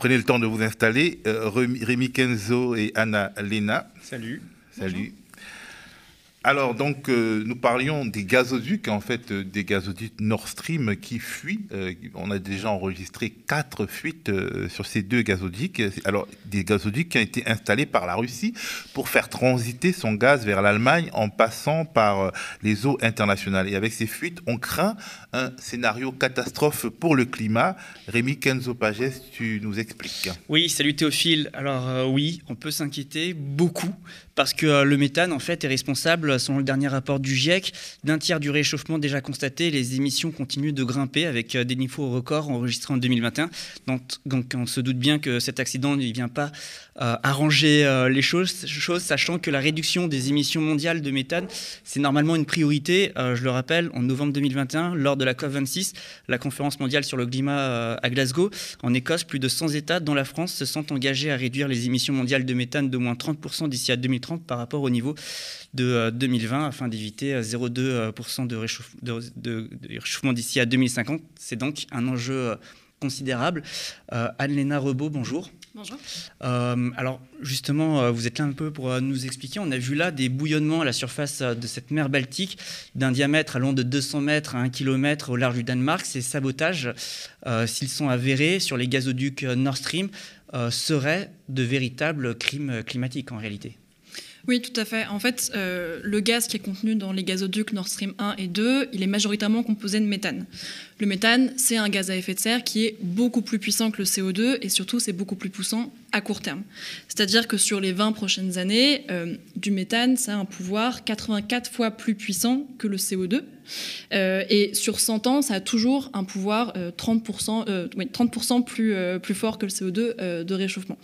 prenez le temps de vous installer. Rémi Kenzo et Anna Lena. Salut. Salut. Alors, donc, euh, nous parlions des gazoducs, en fait, euh, des gazoducs Nord Stream qui fuient. Euh, on a déjà enregistré quatre fuites sur ces deux gazoducs. Alors, des gazoducs qui ont été installés par la Russie pour faire transiter son gaz vers l'Allemagne en passant par les eaux internationales. Et avec ces fuites, on craint un scénario catastrophe pour le climat. Rémi Kenzo Pages, tu nous expliques. Oui, salut Théophile. Alors, oui, on peut s'inquiéter beaucoup parce que le méthane, en fait, est responsable selon le dernier rapport du GIEC, d'un tiers du réchauffement déjà constaté, les émissions continuent de grimper avec euh, des niveaux records enregistrés en 2021. Donc, on se doute bien que cet accident ne vient pas euh, arranger euh, les choses, sachant que la réduction des émissions mondiales de méthane, c'est normalement une priorité. je le rappelle, en novembre 2021, lors de la COP26, la conférence mondiale sur le climat à Glasgow, en Écosse, plus de 100 États, dont la France, se sont engagés à réduire les émissions mondiales de méthane de moins 30% d'ici à 2030 par rapport au niveau de 2020 afin d'éviter 0,2% de, réchauffement d'ici à 2050. C'est donc un enjeu euh, considérable. Euh, Anne-Léna Rebaud, bonjour. Bonjour. Euh, alors justement, vous êtes là un peu pour nous expliquer. On a vu là des bouillonnements à la surface de cette mer Baltique d'un diamètre allant de 200 mètres à 1 km au large du Danemark. Ces sabotages, s'ils sont avérés sur les gazoducs Nord Stream, seraient de véritables crimes climatiques en réalité? Oui, tout à fait. En fait, euh, le gaz qui est contenu dans les gazoducs Nord Stream 1 et 2, il est majoritairement composé de méthane. Le méthane, c'est un gaz à effet de serre qui est beaucoup plus puissant que le CO2 et surtout, c'est beaucoup plus puissant à court terme. C'est-à-dire que sur les 20 prochaines années, euh, du méthane, ça a un pouvoir 84 fois plus puissant que le CO2. Euh, et sur 100 ans, ça a toujours un pouvoir 30%, euh, 30 plus, plus fort que le CO2 de réchauffement.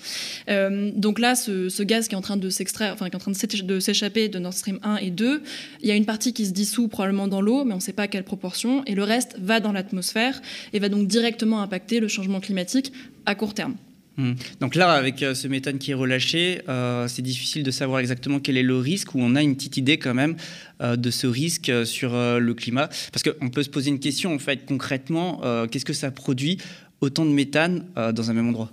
donc là, ce, gaz qui est en train de s'extraire, enfin qui est en train de s'échapper de Nord Stream 1 et 2, il y a une partie qui se dissout probablement dans l'eau, mais on ne sait pas à quelle proportion, et le reste va dans l'atmosphère et va donc directement impacter le changement climatique à court terme. Hmm. Donc là, avec euh, ce méthane qui est relâché, euh, c'est difficile de savoir exactement quel est le risque, ou on a une petite idée quand même euh, de ce risque sur le climat. Parce qu'on peut se poser une question, en fait, concrètement, qu'est-ce que ça produit autant de méthane dans un même endroit?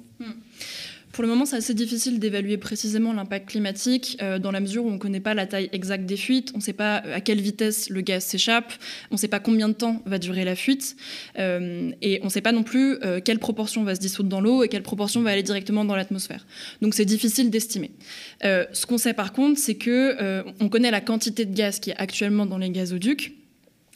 Pour le moment, c'est assez difficile d'évaluer précisément l'impact climatique euh, dans la mesure où on ne connaît pas la taille exacte des fuites, on ne sait pas euh, à quelle vitesse le gaz s'échappe, on ne sait pas combien de temps va durer la fuite, euh, et on ne sait pas non plus quelle proportion va se dissoudre dans l'eau et quelle proportion va aller directement dans l'atmosphère. Donc c'est difficile d'estimer. ce qu'on sait par contre, c'est que on connaît la quantité de gaz qui est actuellement dans les gazoducs.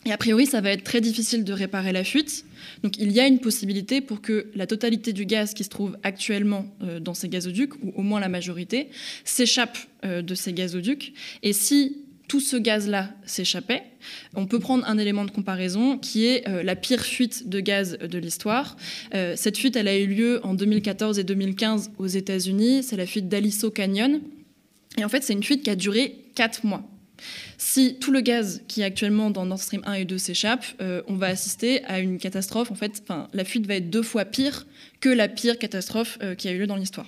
Et a priori, ça va être très difficile de réparer la fuite. Donc il y a une possibilité pour que la totalité du gaz qui se trouve actuellement euh, dans ces gazoducs, ou au moins la majorité, s'échappe euh, de ces gazoducs. Et si tout ce gaz-là s'échappait, on peut prendre un élément de comparaison qui est euh, la pire fuite de gaz de l'histoire. cette fuite, elle a eu lieu en 2014 et 2015 aux États-Unis. C'est la fuite d'Aliso Canyon. Et en fait, c'est une fuite qui a duré 4 mois. Si tout le gaz qui est actuellement dans Nord Stream 1 et 2 s'échappe, euh, on va assister à une catastrophe. En fait, la fuite va être deux fois pire que la pire catastrophe euh, qui a eu lieu dans l'histoire.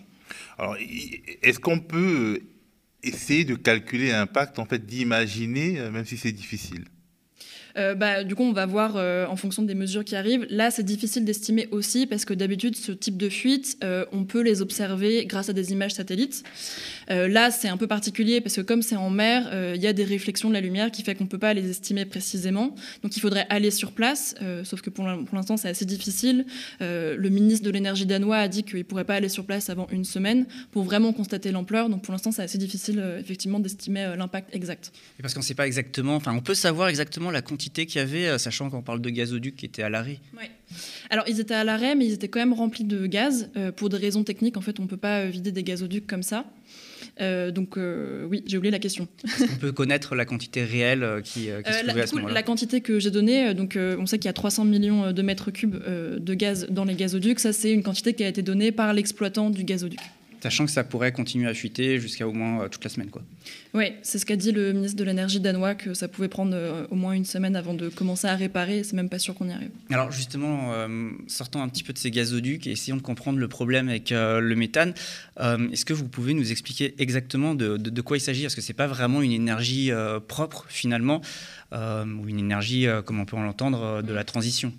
Alors, est-ce qu'on peut essayer de calculer l'impact, en fait, d'imaginer, euh, même si c'est difficile? Euh, bah, du coup, on va voir euh, en fonction des mesures qui arrivent. Là, c'est difficile d'estimer aussi parce que d'habitude, ce type de fuite, euh, on peut les observer grâce à des images satellites. là, c'est un peu particulier parce que comme c'est en mer, il y a des réflexions de la lumière qui fait qu'on ne peut pas les estimer précisément. Donc, il faudrait aller sur place, sauf que pour l'instant, c'est assez difficile. le ministre de l'énergie danois a dit qu'il ne pourrait pas aller sur place avant une semaine pour vraiment constater l'ampleur. Donc, pour l'instant, c'est assez difficile, effectivement, d'estimer l'impact exact. Et parce qu'on ne sait pas exactement, enfin, on peut savoir exactement la quantité qu'il y avait, euh, sachant qu'on parle de gazoducs qui étaient à l'arrêt Oui. Alors, ils étaient à l'arrêt, mais ils étaient quand même remplis de gaz. Euh, pour des raisons techniques, en fait, on ne peut pas euh, vider des gazoducs comme ça. donc oui, j'ai oublié la question. on peut connaître la quantité réelle qui, se trouvait à ce moment-là La quantité que j'ai donnée, donc on sait qu'il y a 300 millions de mètres cubes de gaz dans les gazoducs. Ça, c'est une quantité qui a été donnée par l'exploitant du gazoduc sachant que ça pourrait continuer à fuiter jusqu'à au moins euh, toute la semaine. Quoi. Oui, c'est ce qu'a dit le ministre de l'énergie danois, que ça pouvait prendre euh, au moins une semaine avant de commencer à réparer, c'est même pas sûr qu'on y arrive. Alors justement, euh, sortant un petit peu de ces gazoducs et essayons de comprendre le problème avec le méthane, est-ce que vous pouvez nous expliquer exactement de, de, quoi il s'agit? Parce que c'est pas vraiment une énergie propre finalement, ou une énergie, comme on peut l'entendre, de la transition.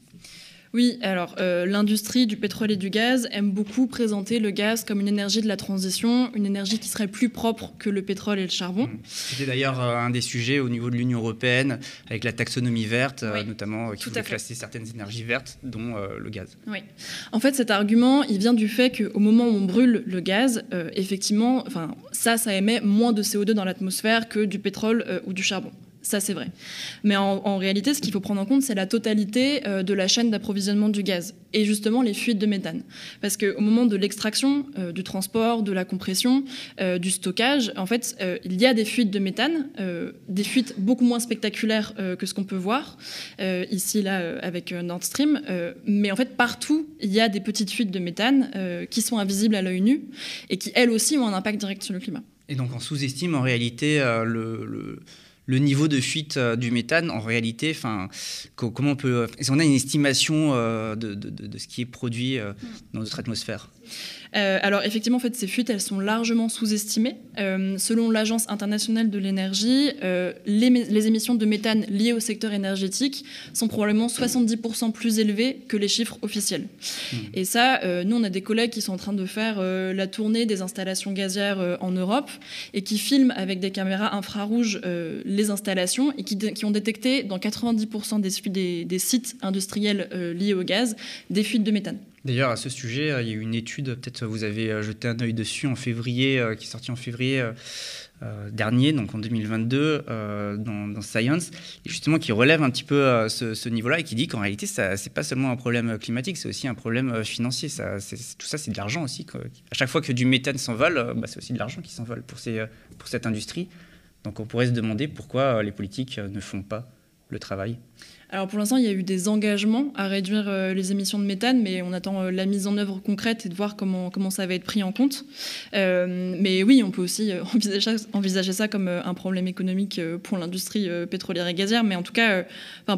Oui, alors euh, l'industrie du pétrole et du gaz aime beaucoup présenter le gaz comme une énergie de la transition, une énergie qui serait plus propre que le pétrole et le charbon. Mmh. C'était d'ailleurs euh, un des sujets au niveau de l'Union européenne, avec la taxonomie verte, euh, notamment, qui voulait classer certaines énergies vertes, dont le gaz. Oui. En fait, cet argument, il vient du fait qu'au moment où on brûle le gaz, effectivement, ça, ça émet moins de CO2 dans l'atmosphère que du pétrole ou du charbon. Ça, c'est vrai. Mais en, réalité, ce qu'il faut prendre en compte, c'est la totalité euh, de la chaîne d'approvisionnement du gaz et justement les fuites de méthane. Parce qu'au moment de l'extraction, euh, du transport, de la compression, euh, du stockage, en fait, il y a des fuites de méthane, des fuites beaucoup moins spectaculaires que ce qu'on peut voir ici, là, avec Nord Stream. mais en fait, partout, il y a des petites fuites de méthane qui sont invisibles à l'œil nu et qui, elles aussi, ont un impact direct sur le climat. Et donc, on sous-estime en réalité le le niveau de fuite euh, du méthane, en réalité, enfin, comment on peut, est-ce qu'on a une estimation euh, de, de, ce qui est produit euh, dans notre atmosphère? Euh, alors effectivement, en fait, ces fuites, elles sont largement sous-estimées. Euh, selon l'Agence internationale de l'énergie, euh, les, émissions de méthane liées au secteur énergétique sont probablement 70% plus élevées que les chiffres officiels. Mmh. Et ça, nous, on a des collègues qui sont en train de faire la tournée des installations gazières en Europe et qui filment avec des caméras infrarouges les installations et qui, ont détecté dans 90% des, des, sites industriels liés au gaz des fuites de méthane. D'ailleurs, à ce sujet, euh, il y a eu une étude, peut-être vous avez euh, jeté un œil dessus en février, euh, qui est sortie en février dernier, donc en 2022, dans, Science, justement qui relève un petit peu ce, niveau-là et qui dit qu'en réalité, ce n'est pas seulement un problème climatique, c'est aussi un problème financier. Tout ça, c'est de l'argent aussi. À chaque fois que du méthane s'envole, bah, c'est aussi de l'argent qui s'envole pour cette industrie. Donc on pourrait se demander pourquoi les politiques ne font pas le travail. Alors pour l'instant, il y a eu des engagements à réduire euh, les émissions de méthane, mais on attend euh, la mise en œuvre concrète et de voir comment, comment ça va être pris en compte. Euh, mais oui, on peut aussi envisager, envisager ça comme un problème économique pour l'industrie pétrolière et gazière. Mais en tout cas,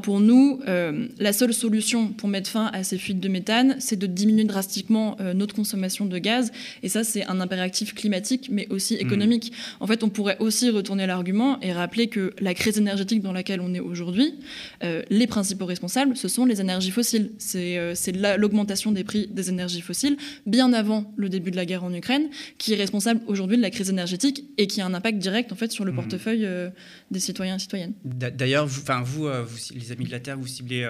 pour nous, la seule solution pour mettre fin à ces fuites de méthane, c'est de diminuer drastiquement notre consommation de gaz. Et ça, c'est un impératif climatique, mais aussi mmh. économique. En fait, on pourrait aussi retourner l'argument et rappeler que la crise énergétique dans laquelle on est aujourd'hui, les principaux responsables, ce sont les énergies fossiles. C'est euh, l'augmentation des prix des énergies fossiles, bien avant le début de la guerre en Ukraine, qui est responsable aujourd'hui de la crise énergétique et qui a un impact direct en fait sur le mmh. portefeuille euh, des citoyens et citoyennes. D'ailleurs, vous, vous, euh, vous, les Amis de la Terre, vous ciblez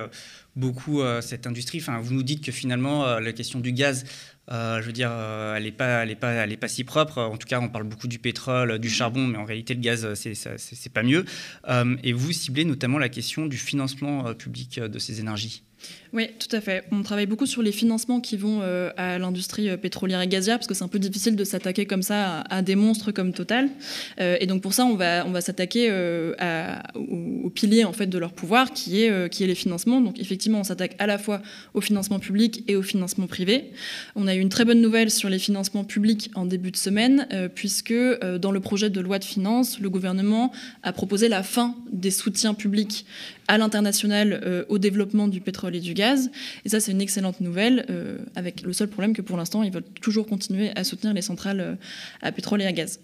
beaucoup cette industrie. Enfin, vous nous dites que finalement, la question du gaz euh, je veux dire, euh, elle n'est pas, elle pas, elle pas si propre. En tout cas, on parle beaucoup du pétrole, du charbon, mais en réalité, le gaz, c'est pas mieux. Euh, et vous ciblez notamment la question du financement public de ces énergies. Oui, tout à fait. On travaille beaucoup sur les financements qui vont euh, à l'industrie euh, pétrolière et gazière, parce que c'est un peu difficile de s'attaquer comme ça à, des monstres comme Total. Euh, et donc pour ça, on va, on va s'attaquer au, pilier en fait de leur pouvoir, qui est, qui est les financements. Donc effectivement, on s'attaque à la fois au financement public et au financement privé. On a eu une très bonne nouvelle sur les financements publics en début de semaine, puisque dans le projet de loi de finances, le gouvernement a proposé la fin des soutiens publics à l'international au développement du pétrole et du gaz et ça, c'est une excellente nouvelle, euh, avec le seul problème que pour l'instant, ils veulent toujours continuer à soutenir les centrales euh, à pétrole et à gaz.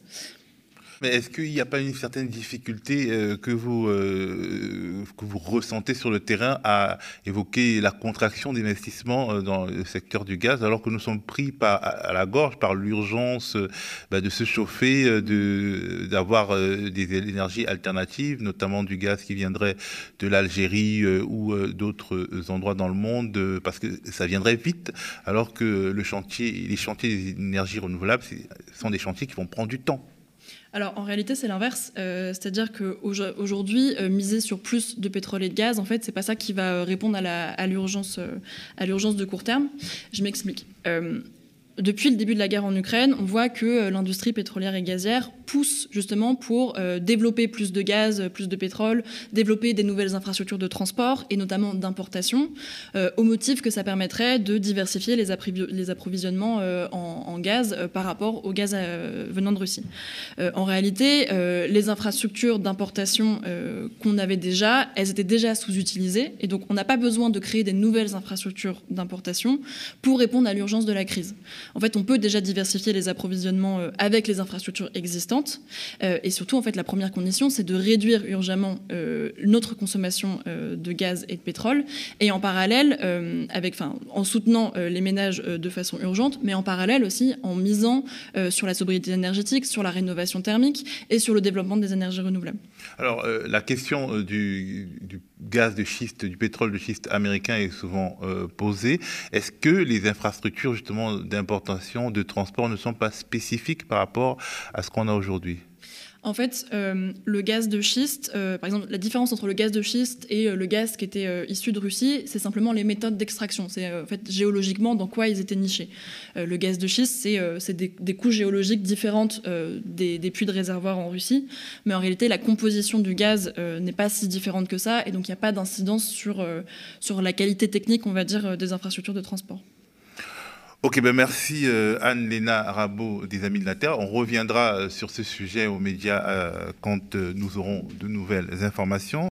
Mais est-ce qu'il n'y a pas une certaine difficulté euh, que, vous, euh, que vous ressentez sur le terrain à évoquer la contraction d'investissement euh, dans le secteur du gaz, alors que nous sommes pris à la gorge par l'urgence bah, de se chauffer, d'avoir des énergies alternatives, notamment du gaz qui viendrait de l'Algérie ou d'autres endroits dans le monde, parce que ça viendrait vite, alors que les chantiers des énergies renouvelables sont des chantiers qui vont prendre du temps alors en réalité c'est l'inverse, euh, c'est-à-dire qu'aujourd'hui euh, miser sur plus de pétrole et de gaz, en fait c'est pas ça qui va répondre à l'urgence à l'urgence de court terme. Je m'explique. Euh, depuis le début de la guerre en Ukraine, on voit que l'industrie pétrolière et gazière pousse justement pour euh, développer plus de gaz, plus de pétrole, développer des nouvelles infrastructures de transport et notamment d'importation, euh, au motif que ça permettrait de diversifier les, approvisionnements euh, en, gaz par rapport au gaz venant de Russie. en réalité, les infrastructures d'importation qu'on avait déjà, elles étaient déjà sous-utilisées et donc on n'a pas besoin de créer des nouvelles infrastructures d'importation pour répondre à l'urgence de la crise. En fait, on peut déjà diversifier les approvisionnements avec les infrastructures existantes urgente. et surtout, en fait, la première condition, c'est de réduire urgemment notre consommation de gaz et de pétrole, et en parallèle, avec, en soutenant les ménages de façon urgente, mais en parallèle aussi en misant sur la sobriété énergétique, sur la rénovation thermique et sur le développement des énergies renouvelables. Alors, la question du, gaz de schiste, du pétrole de schiste américain est souvent posée. Est-ce que les infrastructures justement d'importation, de transport ne sont pas spécifiques par rapport à ce qu'on a aujourd'hui? En fait, euh, le gaz de schiste, euh, par exemple, la différence entre le gaz de schiste et euh, le gaz qui était issu de Russie, c'est simplement les méthodes d'extraction. C'est en fait géologiquement dans quoi ils étaient nichés. le gaz de schiste, c'est des, couches géologiques différentes des, puits de réservoirs en Russie, mais en réalité, la composition du gaz n'est pas si différente que ça, et donc il n'y a pas d'incidence sur la qualité technique, on va dire, des infrastructures de transport. Ok, ben merci euh, Anne-Léna Rabot des Amis de la Terre. On reviendra euh, sur ce sujet aux médias euh, quand nous aurons de nouvelles informations.